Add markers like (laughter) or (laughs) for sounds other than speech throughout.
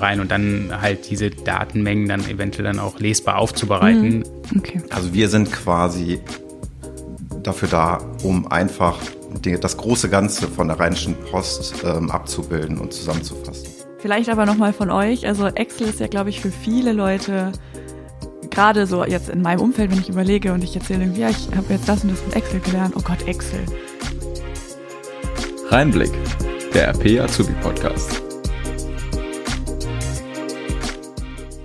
rein und dann halt diese Datenmengen dann eventuell dann auch lesbar aufzubereiten. Mhm. Okay. Also wir sind quasi dafür da, um einfach das große Ganze von der Rheinischen Post ähm, abzubilden und zusammenzufassen. Vielleicht aber nochmal von euch. Also Excel ist ja, glaube ich, für viele Leute gerade so jetzt in meinem Umfeld, wenn ich überlege und ich erzähle irgendwie, ja, ich habe jetzt das und das mit Excel gelernt. Oh Gott, Excel. Reinblick, der RP Azubi Podcast.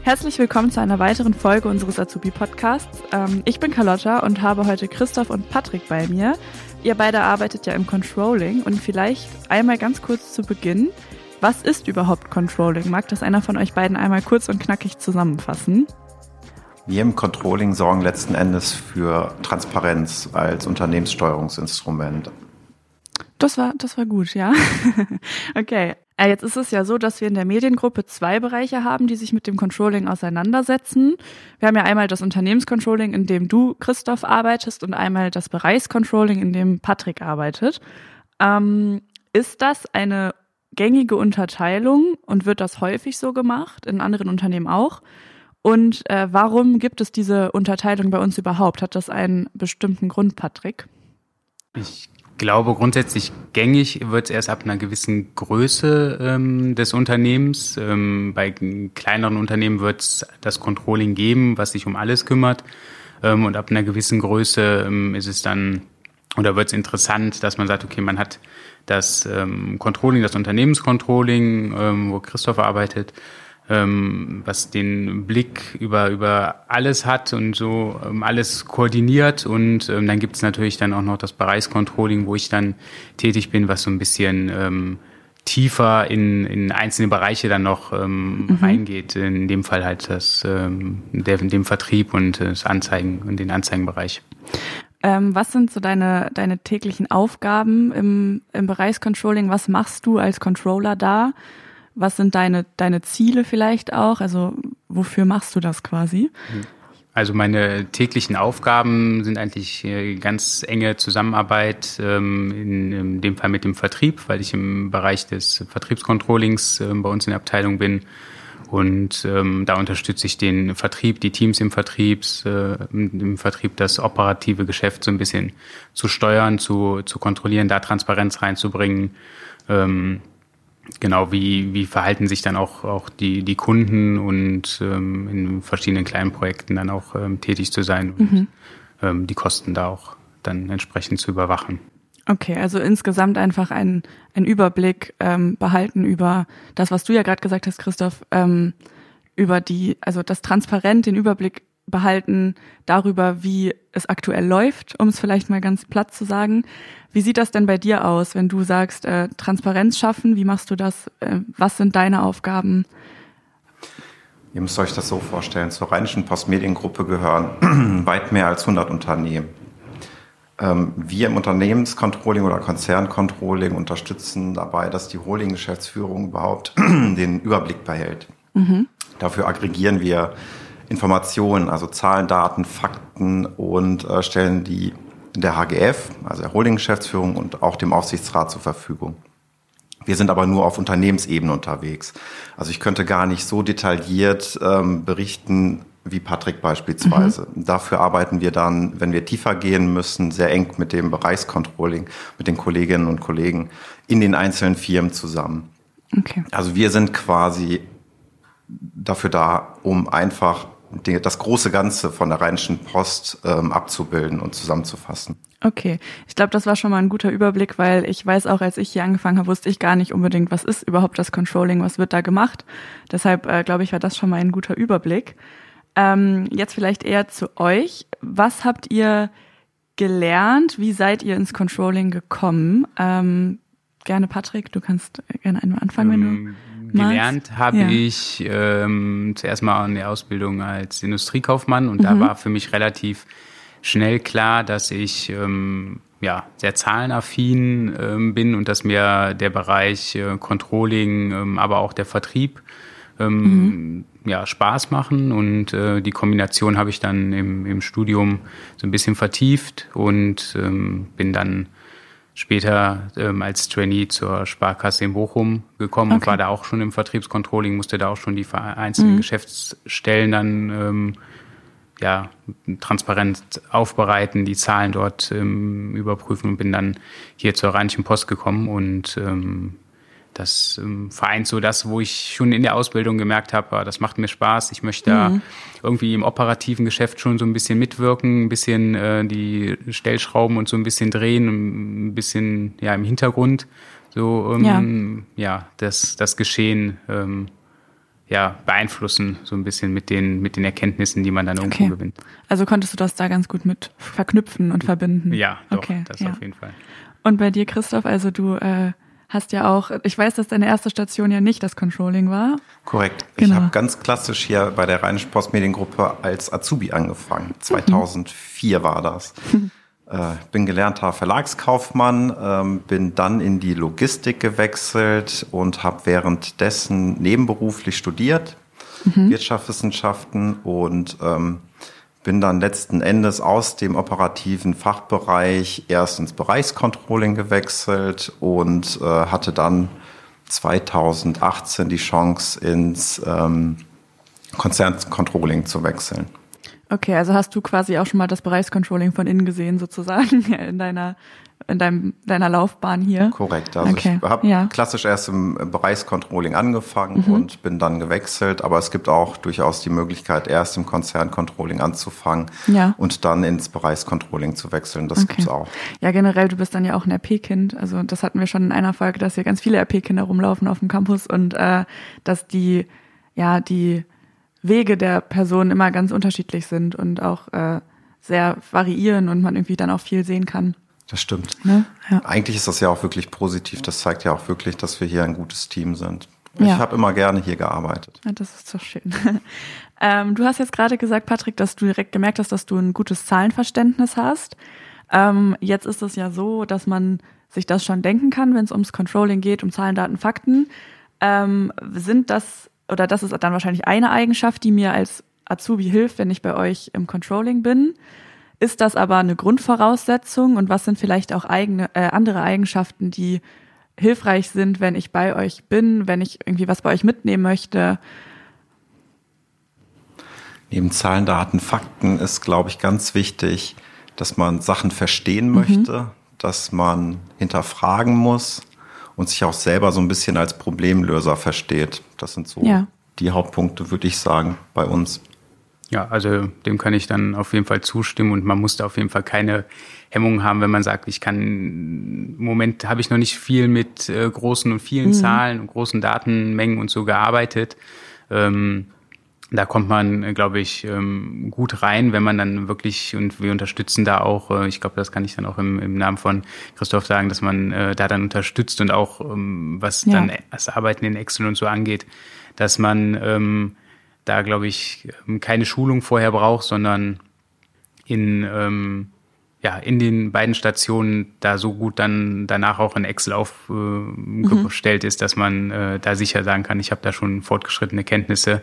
Herzlich willkommen zu einer weiteren Folge unseres Azubi Podcasts. Ähm, ich bin Carlotta und habe heute Christoph und Patrick bei mir. Ihr beide arbeitet ja im Controlling und vielleicht einmal ganz kurz zu Beginn. Was ist überhaupt Controlling? Mag das einer von euch beiden einmal kurz und knackig zusammenfassen? Wir im Controlling sorgen letzten Endes für Transparenz als Unternehmenssteuerungsinstrument. Das war, das war gut, ja. (laughs) okay. Äh, jetzt ist es ja so, dass wir in der Mediengruppe zwei Bereiche haben, die sich mit dem Controlling auseinandersetzen. Wir haben ja einmal das Unternehmenscontrolling, in dem du, Christoph, arbeitest und einmal das Bereichscontrolling, in dem Patrick arbeitet. Ähm, ist das eine gängige Unterteilung und wird das häufig so gemacht, in anderen Unternehmen auch? Und äh, warum gibt es diese Unterteilung bei uns überhaupt? Hat das einen bestimmten Grund, Patrick? Ich glaube, grundsätzlich gängig wird es erst ab einer gewissen Größe ähm, des Unternehmens. Ähm, bei kleineren Unternehmen wird es das Controlling geben, was sich um alles kümmert. Ähm, und ab einer gewissen Größe ähm, ist es dann oder wird es interessant, dass man sagt, okay, man hat das ähm, Controlling, das Unternehmenscontrolling, ähm, wo Christoph arbeitet, ähm, was den Blick über, über alles hat und so ähm, alles koordiniert. Und ähm, dann gibt es natürlich dann auch noch das Bereichscontrolling, wo ich dann tätig bin, was so ein bisschen ähm, tiefer in, in einzelne Bereiche dann noch ähm, mhm. reingeht. In dem Fall halt das, ähm, der, dem Vertrieb und das Anzeigen und den Anzeigenbereich. Ähm, was sind so deine, deine täglichen Aufgaben im, im Bereichscontrolling? Was machst du als Controller da? Was sind deine, deine Ziele vielleicht auch? Also wofür machst du das quasi? Also meine täglichen Aufgaben sind eigentlich äh, ganz enge Zusammenarbeit, ähm, in, dem Fall mit dem Vertrieb, weil ich im Bereich des Vertriebscontrollings äh, bei uns in der Abteilung bin. Und ähm, da unterstütze ich den Vertrieb, die Teams im Vertriebs, äh, im Vertrieb das operative Geschäft so ein bisschen zu steuern, zu, zu kontrollieren, da Transparenz reinzubringen. Ähm, genau, wie, wie verhalten sich dann auch, auch die, die Kunden und ähm, in verschiedenen kleinen Projekten dann auch ähm, tätig zu sein und mhm. ähm, die Kosten da auch dann entsprechend zu überwachen. Okay, also insgesamt einfach ein, ein Überblick ähm, behalten über das, was du ja gerade gesagt hast, Christoph, ähm, über die, also das transparent den Überblick behalten darüber, wie es aktuell läuft, um es vielleicht mal ganz platt zu sagen. Wie sieht das denn bei dir aus, wenn du sagst, äh, Transparenz schaffen? Wie machst du das? Äh, was sind deine Aufgaben? Ihr müsst euch das so vorstellen. Zur Rheinischen Postmediengruppe gehören (clears throat) weit mehr als 100 Unternehmen. Ähm, wir im Unternehmenscontrolling oder Konzerncontrolling unterstützen dabei, dass die Holding-Geschäftsführung überhaupt (clears throat) den Überblick behält. Mhm. Dafür aggregieren wir Informationen, also Zahlen, Daten, Fakten und äh, stellen die der HGF, also der Holding-Geschäftsführung und auch dem Aufsichtsrat zur Verfügung. Wir sind aber nur auf Unternehmensebene unterwegs. Also ich könnte gar nicht so detailliert ähm, berichten wie Patrick beispielsweise. Mhm. Dafür arbeiten wir dann, wenn wir tiefer gehen müssen, sehr eng mit dem Bereichscontrolling, mit den Kolleginnen und Kollegen in den einzelnen Firmen zusammen. Okay. Also wir sind quasi dafür da, um einfach das große Ganze von der Rheinischen Post ähm, abzubilden und zusammenzufassen. Okay, ich glaube, das war schon mal ein guter Überblick, weil ich weiß auch, als ich hier angefangen habe, wusste ich gar nicht unbedingt, was ist überhaupt das Controlling, was wird da gemacht. Deshalb äh, glaube ich, war das schon mal ein guter Überblick. Ähm, jetzt vielleicht eher zu euch. Was habt ihr gelernt? Wie seid ihr ins Controlling gekommen? Ähm, gerne Patrick, du kannst gerne einmal anfangen, wenn du ähm, Gelernt habe ja. ich ähm, zuerst mal eine Ausbildung als Industriekaufmann und mhm. da war für mich relativ schnell klar, dass ich ähm, ja, sehr zahlenaffin ähm, bin und dass mir der Bereich äh, Controlling, ähm, aber auch der Vertrieb ähm, mhm. ja, Spaß machen. Und äh, die Kombination habe ich dann im, im Studium so ein bisschen vertieft und ähm, bin dann später ähm, als Trainee zur Sparkasse in Bochum gekommen okay. und war da auch schon im Vertriebscontrolling, musste da auch schon die einzelnen mhm. Geschäftsstellen dann ähm, ja, transparent aufbereiten, die Zahlen dort ähm, überprüfen und bin dann hier zur Rheinischen Post gekommen und ähm, das ähm, vereint so das, wo ich schon in der Ausbildung gemerkt habe, ah, das macht mir Spaß. Ich möchte da mhm. irgendwie im operativen Geschäft schon so ein bisschen mitwirken, ein bisschen äh, die Stellschrauben und so ein bisschen drehen, ein bisschen ja im Hintergrund so ähm, ja. ja das das Geschehen ähm, ja beeinflussen so ein bisschen mit den mit den Erkenntnissen, die man dann irgendwo okay. gewinnt. Also konntest du das da ganz gut mit verknüpfen und verbinden? Ja, doch, okay. das ja. auf jeden Fall. Und bei dir, Christoph, also du äh, hast ja auch, ich weiß, dass deine erste Station ja nicht das Controlling war. Korrekt. Genau. Ich habe ganz klassisch hier bei der Rheinischen Postmediengruppe als Azubi angefangen. 2004 mhm. war das. (laughs) äh, bin gelernter Verlagskaufmann, ähm, bin dann in die Logistik gewechselt und habe währenddessen nebenberuflich studiert, mhm. Wirtschaftswissenschaften und ähm, bin dann letzten Endes aus dem operativen Fachbereich erst ins Bereichscontrolling gewechselt und äh, hatte dann 2018 die Chance ins ähm, Konzerncontrolling zu wechseln. Okay, also hast du quasi auch schon mal das Bereichscontrolling von innen gesehen, sozusagen, (laughs) in deiner in deinem, deiner Laufbahn hier? Korrekt. Also okay. ich habe ja. klassisch erst im Bereichscontrolling angefangen mhm. und bin dann gewechselt. Aber es gibt auch durchaus die Möglichkeit, erst im Konzerncontrolling anzufangen ja. und dann ins Bereichscontrolling zu wechseln. Das okay. gibt's auch. Ja, generell, du bist dann ja auch ein RP-Kind. Also das hatten wir schon in einer Folge, dass hier ganz viele RP-Kinder rumlaufen auf dem Campus und äh, dass die, ja, die Wege der Person immer ganz unterschiedlich sind und auch äh, sehr variieren und man irgendwie dann auch viel sehen kann. Das stimmt. Ne? Ja. Eigentlich ist das ja auch wirklich positiv. Das zeigt ja auch wirklich, dass wir hier ein gutes Team sind. Ich ja. habe immer gerne hier gearbeitet. Ja, das ist doch schön. (laughs) ähm, du hast jetzt gerade gesagt, Patrick, dass du direkt gemerkt hast, dass du ein gutes Zahlenverständnis hast. Ähm, jetzt ist es ja so, dass man sich das schon denken kann, wenn es ums Controlling geht, um Zahlen, Daten, Fakten. Ähm, sind das, oder das ist dann wahrscheinlich eine Eigenschaft, die mir als Azubi hilft, wenn ich bei euch im Controlling bin. Ist das aber eine Grundvoraussetzung und was sind vielleicht auch eigene, äh, andere Eigenschaften, die hilfreich sind, wenn ich bei euch bin, wenn ich irgendwie was bei euch mitnehmen möchte? Neben Zahlen, Daten, Fakten ist, glaube ich, ganz wichtig, dass man Sachen verstehen mhm. möchte, dass man hinterfragen muss und sich auch selber so ein bisschen als Problemlöser versteht. Das sind so ja. die Hauptpunkte, würde ich sagen, bei uns. Ja, also dem kann ich dann auf jeden Fall zustimmen und man muss da auf jeden Fall keine Hemmungen haben, wenn man sagt, ich kann, im Moment habe ich noch nicht viel mit äh, großen und vielen mhm. Zahlen und großen Datenmengen und so gearbeitet. Ähm, da kommt man, glaube ich, ähm, gut rein, wenn man dann wirklich, und wir unterstützen da auch, äh, ich glaube, das kann ich dann auch im, im Namen von Christoph sagen, dass man äh, da dann unterstützt und auch, ähm, was ja. dann das Arbeiten in Excel und so angeht, dass man ähm, da, glaube ich, keine Schulung vorher braucht, sondern in, ja, in den beiden Stationen da so gut dann danach auch in Excel aufgestellt äh, mhm. ist, dass man da sicher sagen kann, ich habe da schon fortgeschrittene Kenntnisse.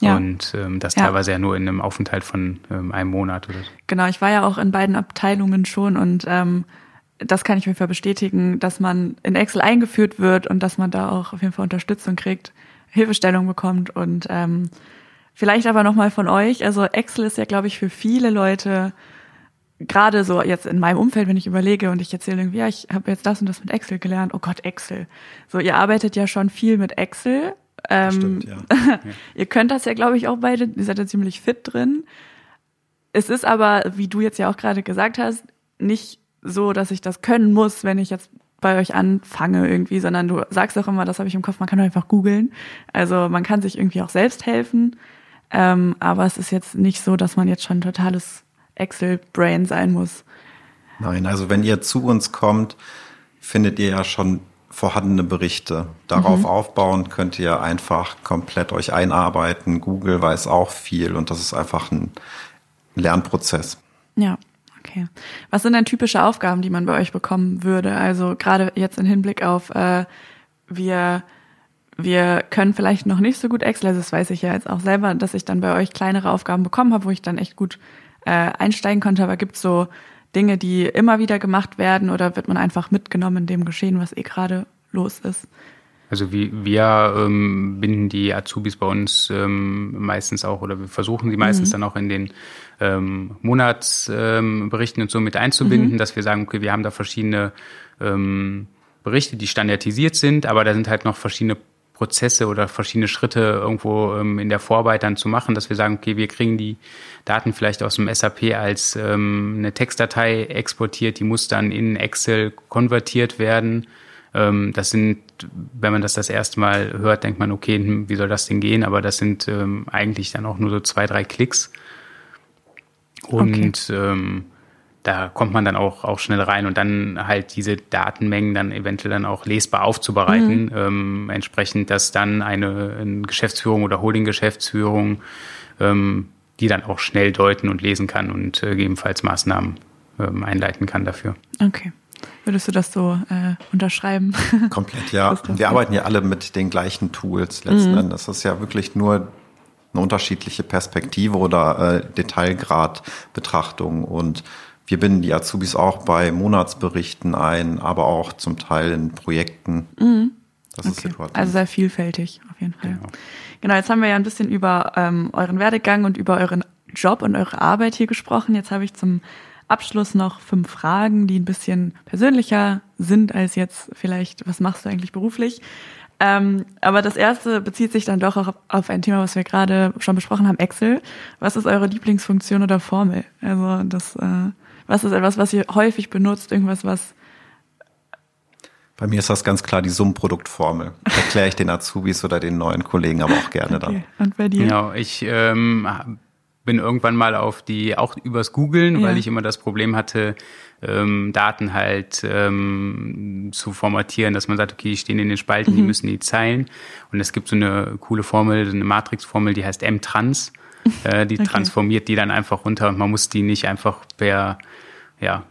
Ja. Und ähm, das ja. teilweise ja nur in einem Aufenthalt von ähm, einem Monat oder so. Genau, ich war ja auch in beiden Abteilungen schon und ähm, das kann ich mir bestätigen, dass man in Excel eingeführt wird und dass man da auch auf jeden Fall Unterstützung kriegt, Hilfestellung bekommt und ähm, Vielleicht aber nochmal von euch. Also Excel ist ja, glaube ich, für viele Leute, gerade so jetzt in meinem Umfeld, wenn ich überlege und ich erzähle irgendwie, ja, ich habe jetzt das und das mit Excel gelernt. Oh Gott, Excel. So, ihr arbeitet ja schon viel mit Excel. Ähm, Stimmt, (laughs) ja. ihr könnt das ja, glaube ich, auch beide. Ihr seid ja ziemlich fit drin. Es ist aber, wie du jetzt ja auch gerade gesagt hast, nicht so, dass ich das können muss, wenn ich jetzt bei euch anfange irgendwie, sondern du sagst auch immer, das habe ich im Kopf, man kann einfach googeln. Also man kann sich irgendwie auch selbst helfen. Ähm, aber es ist jetzt nicht so, dass man jetzt schon ein totales Excel-Brain sein muss. Nein, also wenn ihr zu uns kommt, findet ihr ja schon vorhandene Berichte. Darauf mhm. aufbauen könnt ihr einfach komplett euch einarbeiten. Google weiß auch viel und das ist einfach ein Lernprozess. Ja, okay. Was sind denn typische Aufgaben, die man bei euch bekommen würde? Also gerade jetzt im Hinblick auf äh, wir wir können vielleicht noch nicht so gut Excel, also das weiß ich ja jetzt auch selber, dass ich dann bei euch kleinere Aufgaben bekommen habe, wo ich dann echt gut äh, einsteigen konnte. Aber gibt es so Dinge, die immer wieder gemacht werden oder wird man einfach mitgenommen in dem Geschehen, was eh gerade los ist? Also wie, wir ähm, binden die Azubis bei uns ähm, meistens auch oder wir versuchen sie meistens mhm. dann auch in den ähm, Monatsberichten ähm, und so mit einzubinden, mhm. dass wir sagen, okay, wir haben da verschiedene ähm, Berichte, die standardisiert sind, aber da sind halt noch verschiedene Prozesse oder verschiedene Schritte irgendwo ähm, in der Vorarbeit dann zu machen, dass wir sagen, okay, wir kriegen die Daten vielleicht aus dem SAP als ähm, eine Textdatei exportiert, die muss dann in Excel konvertiert werden ähm, das sind, wenn man das das erste Mal hört, denkt man, okay, hm, wie soll das denn gehen? Aber das sind ähm, eigentlich dann auch nur so zwei, drei Klicks. Und okay. ähm, da kommt man dann auch, auch schnell rein und dann halt diese Datenmengen dann eventuell dann auch lesbar aufzubereiten, mhm. ähm, entsprechend, dass dann eine, eine Geschäftsführung oder Holding-Geschäftsführung ähm, die dann auch schnell deuten und lesen kann und äh, gegebenenfalls Maßnahmen ähm, einleiten kann dafür. Okay. Würdest du das so äh, unterschreiben? (laughs) Komplett, ja. Wir arbeiten ja alle mit den gleichen Tools letzten mhm. Endes. Das ist ja wirklich nur eine unterschiedliche Perspektive oder äh, Detailgradbetrachtung und wir binden die Azubis auch bei Monatsberichten ein, aber auch zum Teil in Projekten. Mhm. Das okay. ist situativ. Also sehr vielfältig auf jeden Fall. Genau. genau, jetzt haben wir ja ein bisschen über ähm, euren Werdegang und über euren Job und eure Arbeit hier gesprochen. Jetzt habe ich zum Abschluss noch fünf Fragen, die ein bisschen persönlicher sind als jetzt vielleicht, was machst du eigentlich beruflich? Ähm, aber das erste bezieht sich dann doch auch auf ein Thema, was wir gerade schon besprochen haben, Excel. Was ist eure Lieblingsfunktion oder Formel? Also das, äh, was ist etwas, was ihr häufig benutzt, irgendwas, was bei mir ist das ganz klar die Summenproduktformel. Erkläre ich den Azubis oder den neuen Kollegen aber auch gerne okay. dann. Und bei dir? Genau, ich ähm, bin irgendwann mal auf die, auch übers Googlen, ja. weil ich immer das Problem hatte, ähm, Daten halt ähm, zu formatieren, dass man sagt, okay, die stehen in den Spalten, mhm. die müssen die Zeilen. Und es gibt so eine coole Formel, eine Matrixformel, die heißt M-Trans. Äh, die okay. transformiert die dann einfach runter und man muss die nicht einfach per ja,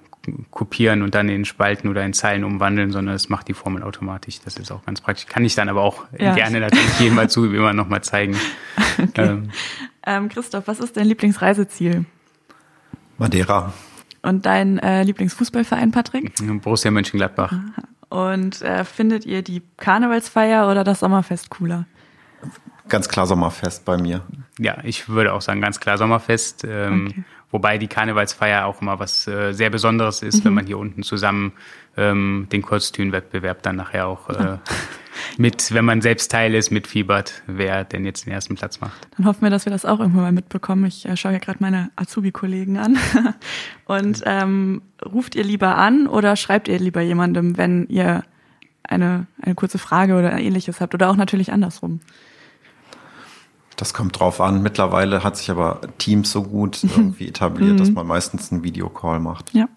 kopieren und dann in Spalten oder in Zeilen umwandeln, sondern es macht die Formel automatisch. Das ist auch ganz praktisch. Kann ich dann aber auch ja. gerne natürlich jedem mal zu, wie immer nochmal zeigen. (laughs) Okay. Ähm, ähm, Christoph, was ist dein Lieblingsreiseziel? Madeira. Und dein äh, Lieblingsfußballverein, Patrick? Borussia Mönchengladbach. Und äh, findet ihr die Karnevalsfeier oder das Sommerfest cooler? Ganz klar Sommerfest bei mir. Ja, ich würde auch sagen, ganz klar Sommerfest. Ähm, okay. Wobei die Karnevalsfeier auch immer was äh, sehr Besonderes ist, mhm. wenn man hier unten zusammen ähm, den Kurztürenwettbewerb dann nachher auch äh, (laughs) mit, wenn man selbst Teil ist, mitfiebert, wer denn jetzt den ersten Platz macht. Dann hoffen wir, dass wir das auch irgendwann mal mitbekommen. Ich äh, schaue ja gerade meine Azubi-Kollegen an. (laughs) Und ähm, ruft ihr lieber an oder schreibt ihr lieber jemandem, wenn ihr eine, eine kurze Frage oder ähnliches habt oder auch natürlich andersrum? Das kommt drauf an. Mittlerweile hat sich aber Teams so gut irgendwie etabliert, dass mhm. man meistens einen Videocall macht. Ja.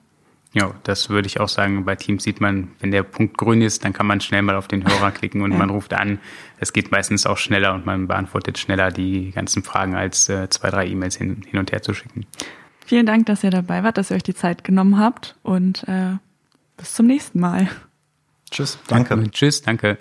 Ja, das würde ich auch sagen. Bei Teams sieht man, wenn der Punkt grün ist, dann kann man schnell mal auf den Hörer (laughs) klicken und ja. man ruft an. Es geht meistens auch schneller und man beantwortet schneller die ganzen Fragen, als äh, zwei, drei E-Mails hin, hin und her zu schicken. Vielen Dank, dass ihr dabei wart, dass ihr euch die Zeit genommen habt und äh, bis zum nächsten Mal. Tschüss, danke. Tschüss, danke.